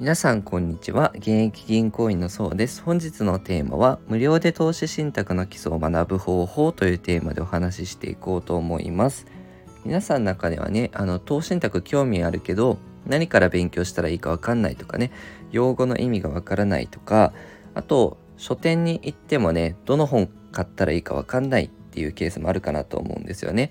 皆さんこんにちは。現役銀行員のそうです。本日のテーマは無料で投資信託の基礎を学ぶ方法というテーマでお話ししていこうと思います。皆さんの中ではねあの投資信託興味あるけど何から勉強したらいいかわかんないとかね用語の意味がわからないとかあと書店に行ってもねどの本買ったらいいかわかんないっていうケースもあるかなと思うんですよね。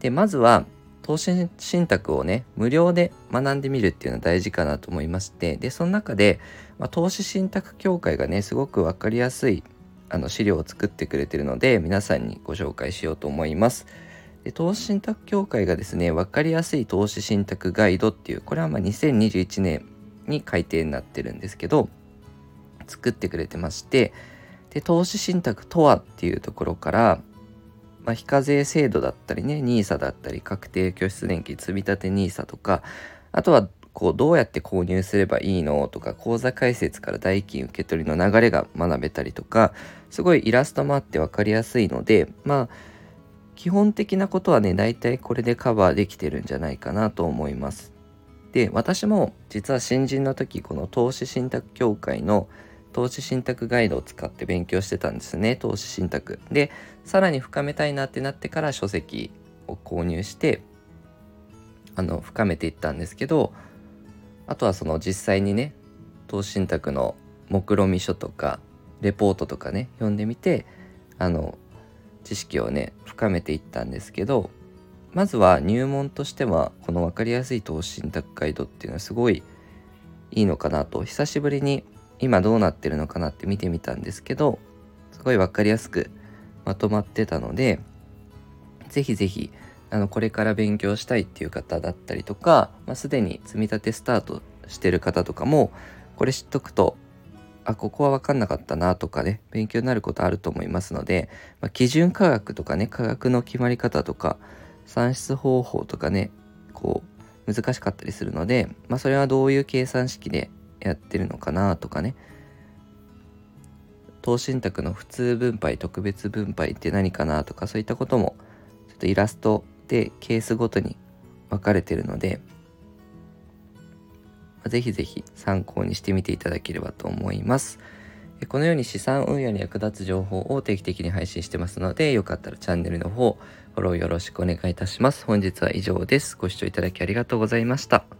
でまずは投資信託をね無料で学んでみるっていうのは大事かなと思いましてでその中で、まあ、投資信託協会がねすごく分かりやすいあの資料を作ってくれてるので皆さんにご紹介しようと思います。で投資信託協会がですね分かりやすい投資信託ガイドっていうこれはま2021年に改定になってるんですけど作ってくれてましてで投資信託とはっていうところからまあ、非課税制度だったりね NISA だったり確定拠出年金積立 NISA とかあとはこうどうやって購入すればいいのとか口座開設から代金受け取りの流れが学べたりとかすごいイラストもあって分かりやすいのでまあ基本的なことはね大体これでカバーできてるんじゃないかなと思います。で私も実は新人の時この投資信託協会の投資信託ガイドを使って勉強してたんですね。投資信託。でさらに深めたいなってなってから書籍を購入してあの深めていったんですけどあとはその実際にね投資信託の目論見書とかレポートとかね読んでみてあの知識をね深めていったんですけどまずは入門としてはこの分かりやすい投資信託ガイドっていうのはすごいいいのかなと久しぶりに今どうなってるのかなって見てみたんですけどすごい分かりやすくまとまってたので是非是非あのこれから勉強したいっていう方だったりとか、まあ、すでに積み立てスタートしてる方とかもこれ知っとくとあここは分かんなかったなとかね勉強になることあると思いますので、まあ、基準価格とかね価格の決まり方とか算出方法とかねこう難しかったりするので、まあ、それはどういう計算式でやってるのかなとかね投信託の普通分配特別分配って何かなとかそういったこともちょっとイラストでケースごとに分かれてるのでぜひぜひ参考にしてみていただければと思います。このように資産運用に役立つ情報を定期的に配信してますので、よかったらチャンネルの方、フォローよろしくお願いいたします。本日は以上です。ご視聴いただきありがとうございました。